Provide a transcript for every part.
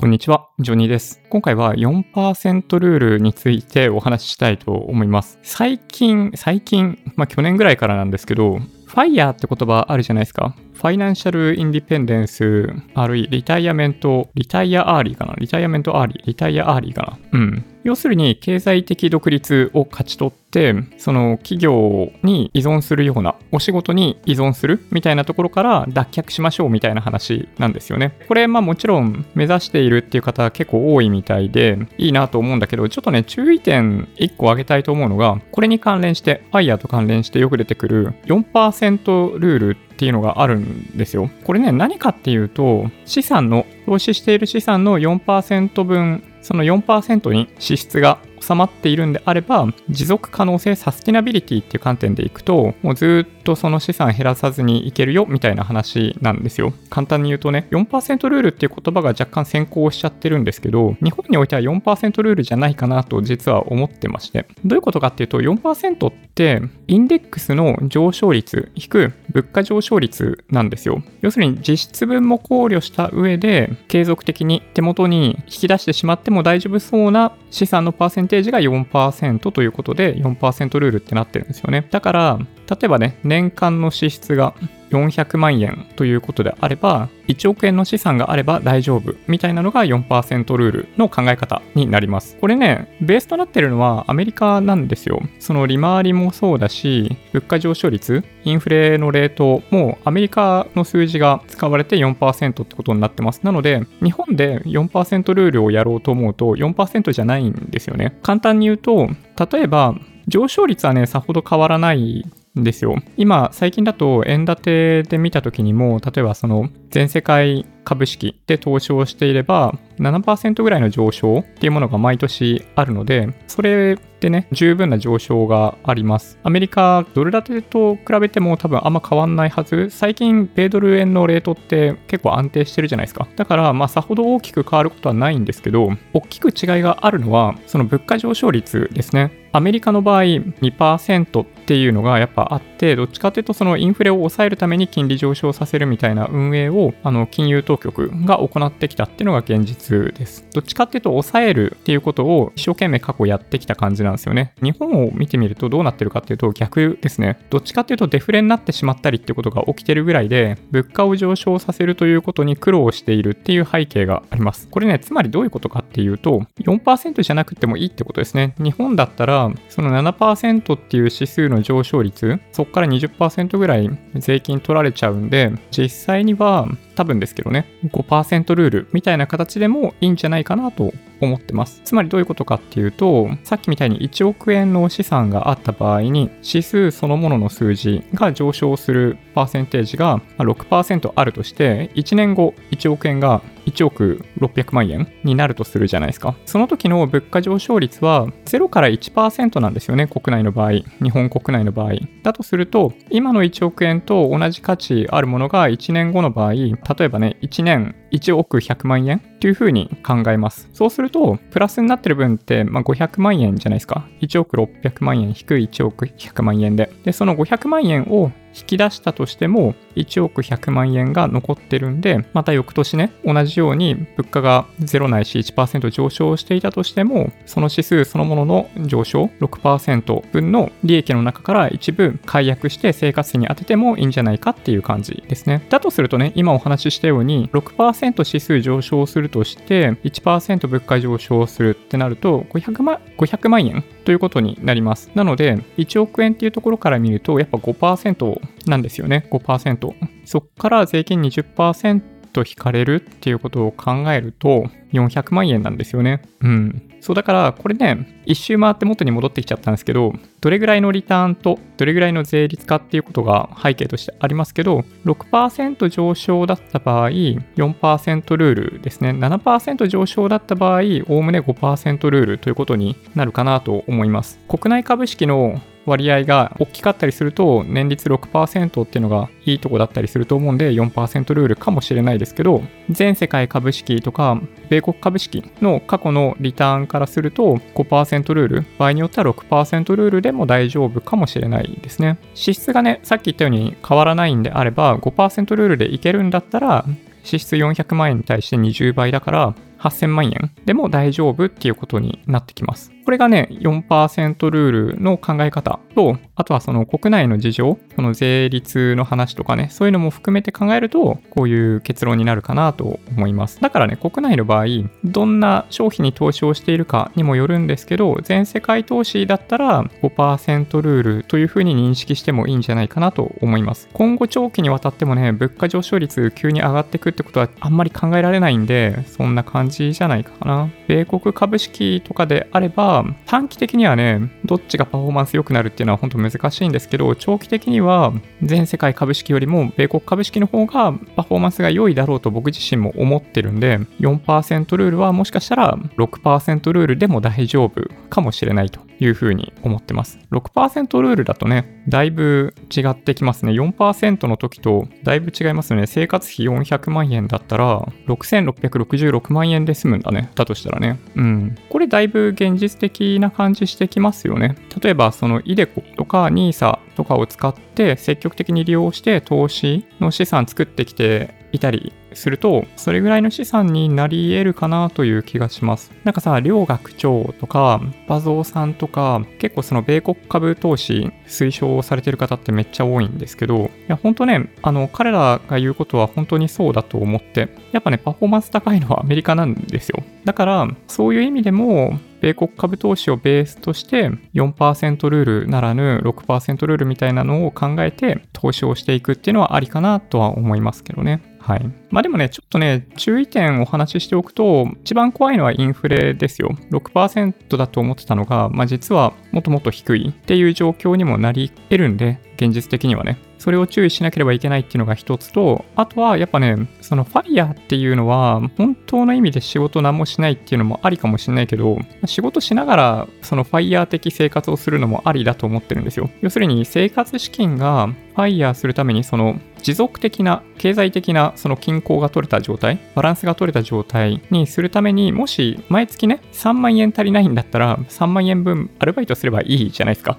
こんにちは、ジョニーです。今回は4%ルールについてお話ししたいと思います。最近、最近、まあ去年ぐらいからなんですけど、 FIRE って言葉あるじゃないですか。 financial independence、あるい retirement、retire early かな？ retirement early、retire early かな？うん。要するに経済的独立を勝ち取って、その企業に依存するような、お仕事に依存するみたいなところから脱却しましょうみたいな話なんですよね。これ、まあもちろん目指しているっていう方結構多いみたいで、いいなと思うんだけど、ちょっとね、注意点1個挙げたいと思うのが、これに関連して、FIRE と関連してよく出てくる4%ルールっていうのがあるんですよ。これね、何かっていうと、資産の、投資している資産の4%分、その4%に支出が収まっているんであれば、持続可能性、サスティナビリティっていう観点でいくと、もうずっとその資産減らさずにいけるよみたいな話なんですよ。簡単に言うとね、4%ルールっていう言葉が若干先行しちゃってるんですけど、日本においては4%ルールじゃないかなと実は思ってまして。どういうことかっていうと、4%ってインデックスの上昇率引く物価上昇率なんですよ。要するに実質分も考慮した上で、継続的に手元に引き出してしまっても大丈夫そうな資産のパーセンテージが4%ということで4%ルールってなってるんですよね。だから、例えばね、年間の支出が400万円ということであれば、1億円の資産があれば大丈夫みたいなのが4%ルールの考え方になります。これね、ベースとなってるのはアメリカなんですよ。その利回りもそうだし、物価上昇率、インフレのレートもアメリカの数字が使われて4%ってことになってます。なので、日本で4%ルールをやろうと思うと4%じゃないんですよね。簡単に言うと、例えば、上昇率はね、さほど変わらないですよ。今、最近だと円建てで見た時にも、例えばその全世界株式で投資をしていれば7%ぐらいの上昇っていうものが毎年あるので、それでね、十分な上昇があります。アメリカ、ドル建てと比べても多分あんま変わんないはず。最近、米ドル円のレートって結構安定してるじゃないですか。だから、まあ、さほど大きく変わることはないんですけど、大きく違いがあるのは、その物価上昇率ですね。アメリカの場合2%っていうのがやっぱあって、どっちかというとそのインフレを抑えるために金利上昇させるみたいな運営をあの金融当局が行ってきたっていうのが現実です。どっちかっていうと抑えるっていうことを一生懸命過去やってきた感じなんですよね。日本を見てみるとどうなってるかっていうと逆ですね。どっちかっていうとデフレになってしまったりっていうことが起きてるぐらいで、物価を上昇させるということに苦労しているっていう背景があります。これね、つまりどういうことかっていうと、4%じゃなくてもいいってことですね。日本だったら、その7%っていう指数の上昇率、そこから20%ぐらい税金取られちゃうんで、実際には多分ですけどね、5%ルールみたいな形でもいいんじゃないかなと思ってます。つまりどういうことかっていうと、さっきみたいに1億円の資産があった場合に、指数そのものの数字が上昇するパーセンテージが6%あるとして、1年後1億円が1億600万円になるとするじゃないですか。その時の物価上昇率は0から1%なんですよね、国内の場合。日本国内の場合。だとすると、今の1億円と同じ価値あるものが1年後の場合、例えばね、1年1億100万円っていうふうに考えます。そうすると、プラスになってる分って、まあ、500万円じゃないですか。1億600万円引く1億100万円で。で、その500万円を引き出したとしても1億100万円が残ってるんで、また翌年ね、同じように物価が0ないし1%上昇していたとしても、その指数そのものの上昇6%分の利益の中から一部解約して生活費に当ててもいいんじゃないかっていう感じですね。だとするとね、今お話ししたように6%指数上昇するとして1%物価上昇するってなると500万 ,500 万円ということになります。なので、1億円っていうところから見ると、やっぱ5%なんですよね。5%。そっから税金20%引かれるっていうことを考えると、400万円なんですよね。うん。そうだから、これね、一周回って元に戻ってきちゃったんですけど、どれぐらいのリターンとどれぐらいの税率かっていうことが背景としてありますけど、6%上昇だった場合、4%ルールですね。7%上昇だった場合、おおむね5%ルールということになるかなと思います。国内株式の割合が大きかったりすると、年率6%っていうのがいいとこだったりすると思うんで、4%ルールかもしれないですけど、全世界株式とか、米国株式の過去のリターンからすると、5%ルール、場合によっては6%ルールでも大丈夫かもしれないですね。支出がね、さっき言ったように変わらないんであれば、5%ルールでいけるんだったら、支出400万円に対して20倍だから、8000万円でも大丈夫っていうことになってきます。これがね、4%ルールの考え方と、あとはその国内の事情、その税率の話とかね、そういうのも含めて考えると、こういう結論になるかなと思います。だからね、国内の場合、どんな商品に投資をしているかにもよるんですけど、全世界投資だったら5%ルールというふうに認識してもいいんじゃないかなと思います。今後長期にわたってもね、物価上昇率急に上がってくってことはあんまり考えられないんで、そんな感じじじゃないかな。米国株式とかであれば、短期的にはね、どっちがパフォーマンス良くなるっていうのは本当難しいんですけど、長期的には全世界株式よりも米国株式の方がパフォーマンスが良いだろうと僕自身も思ってるんで、4%ルールはもしかしたら6%ルールでも大丈夫かもしれないというふうに思ってます。6%ルールだとね、だいぶ違ってきますね。4%の時とだいぶ違いますよね。生活費400万円だったら、6666万円で済むんだね。だとしたらね。うん。これだいぶ現実的な感じしてきますよね。例えば、そのイデコとか NISA とかを使って積極的に利用して投資の資産作ってきていたりすると、それぐらいの資産になり得るかなという気がします。なんかさ、両学長とか、バゾーさんとか、結構その米国株投資推奨されてる方ってめっちゃ多いんですけど、いや、ほんとね、あの、彼らが言うことは本当にそうだと思って、やっぱね、パフォーマンス高いのはアメリカなんですよ。だから、そういう意味でも、米国株投資をベースとして4%ルールならぬ6%ルールみたいなのを考えて投資をしていくっていうのはありかなとは思いますけどね。はい。まあでもね、ちょっとね、注意点お話ししておくと、一番怖いのはインフレですよ。6%だと思ってたのが、まあ実はもっともっと低いっていう状況にもなり得るんで、現実的にはね。それを注意しなければいけないっていうのが一つと、あとはやっぱね、そのファイヤーっていうのは、本当の意味で仕事何もしないっていうのもありかもしれないけど、仕事しながらそのファイヤー的生活をするのもありだと思ってるんですよ。要するに生活資金がファイヤーするためにその持続的な経済的なその均衡が取れた状態、バランスが取れた状態にするためにもし毎月ね、3万円足りないんだったら3万円分アルバイトすればいいじゃないですか。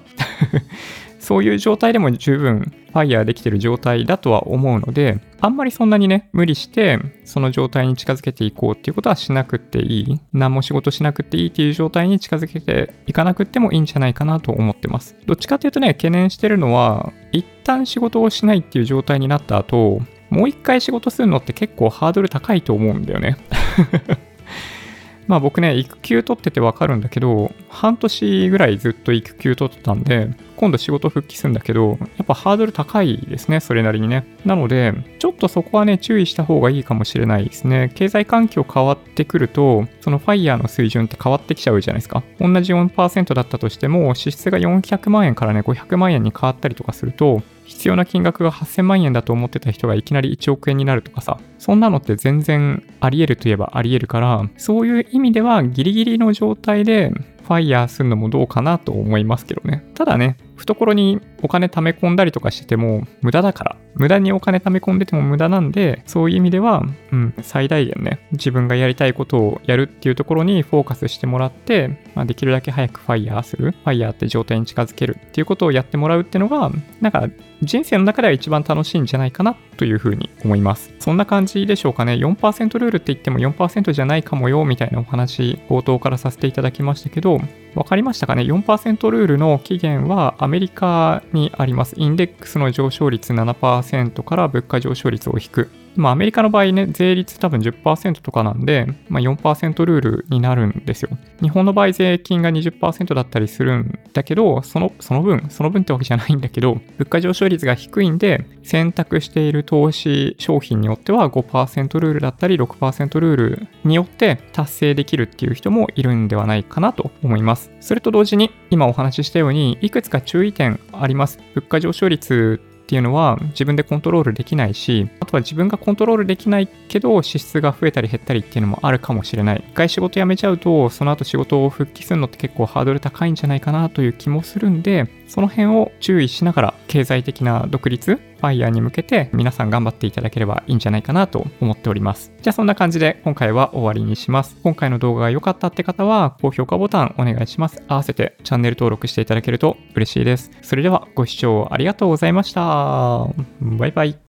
そういう状態でも十分ファイヤーできてる状態だとは思うので、あんまりそんなにね、無理して、その状態に近づけていこうっていうことはしなくていい。何も仕事しなくていいっていう状態に近づけていかなくてもいいんじゃないかなと思ってます。どっちかっていうとね、懸念してるのは、一旦仕事をしないっていう状態になった後、もう一回仕事するのって結構ハードル高いと思うんだよね。まあ僕ね、育休取っててわかるんだけど、半年ぐらいずっと育休取ってたんで、今度仕事復帰するんだけど、やっぱハードル高いですね、それなりにね。なので、ちょっとそこはね、注意した方がいいかもしれないですね。経済環境変わってくると、そのファイヤーの水準って変わってきちゃうじゃないですか。同じ4%だったとしても、支出が400万円からね、500万円に変わったりとかすると、必要な金額が8000万円だと思ってた人がいきなり1億円になるとかさ、そんなのって全然あり得るといえばあり得るから、そういう意味ではギリギリの状態でファイヤーするのもどうかなと思いますけどね。ただね、懐にお金貯め込んだりとかしてても無駄だから。無駄にお金貯め込んでても無駄なんで、そういう意味では、うん、最大限ね、自分がやりたいことをやるっていうところにフォーカスしてもらって、まあ、できるだけ早くファイヤーする、ファイヤーって状態に近づけるっていうことをやってもらうっていうのが、なんか人生の中では一番楽しいんじゃないかなというふうに思います。そんな感じでしょうかね。4%ルールって言っても4%じゃないかもよみたいなお話、冒頭からさせていただきましたけど、わかりましたかね ?4% ルールの期限はアメリカにあります。インデックスの上昇率7%から物価上昇率を引く。まあ、アメリカの場合ね、税率多分10%とかなんで、まあ、4%ルールになるんですよ。日本の場合、税金が20%だったりするんだけど、その、その分、その分ってわけじゃないんだけど、物価上昇率が低いんで、選択している投資商品によっては5%ルールだったり6%ルールによって達成できるっていう人もいるんではないかなと思います。それと同時に、今お話ししたように、いくつか注意点あります。物価上昇率っていうのは自分でコントロールできないし、あとは自分がコントロールできないけど支出が増えたり減ったりっていうのもあるかもしれない。一回仕事辞めちゃうと、その後仕事を復帰するのって結構ハードル高いんじゃないかなという気もするんで、その辺を注意しながら経済的な独立、ファイヤーに向けて皆さん頑張っていただければいいんじゃないかなと思っております。じゃあそんな感じで今回は終わりにします。今回の動画が良かったって方は高評価ボタンお願いします。合わせてチャンネル登録していただけると嬉しいです。それではご視聴ありがとうございました。バイバイ。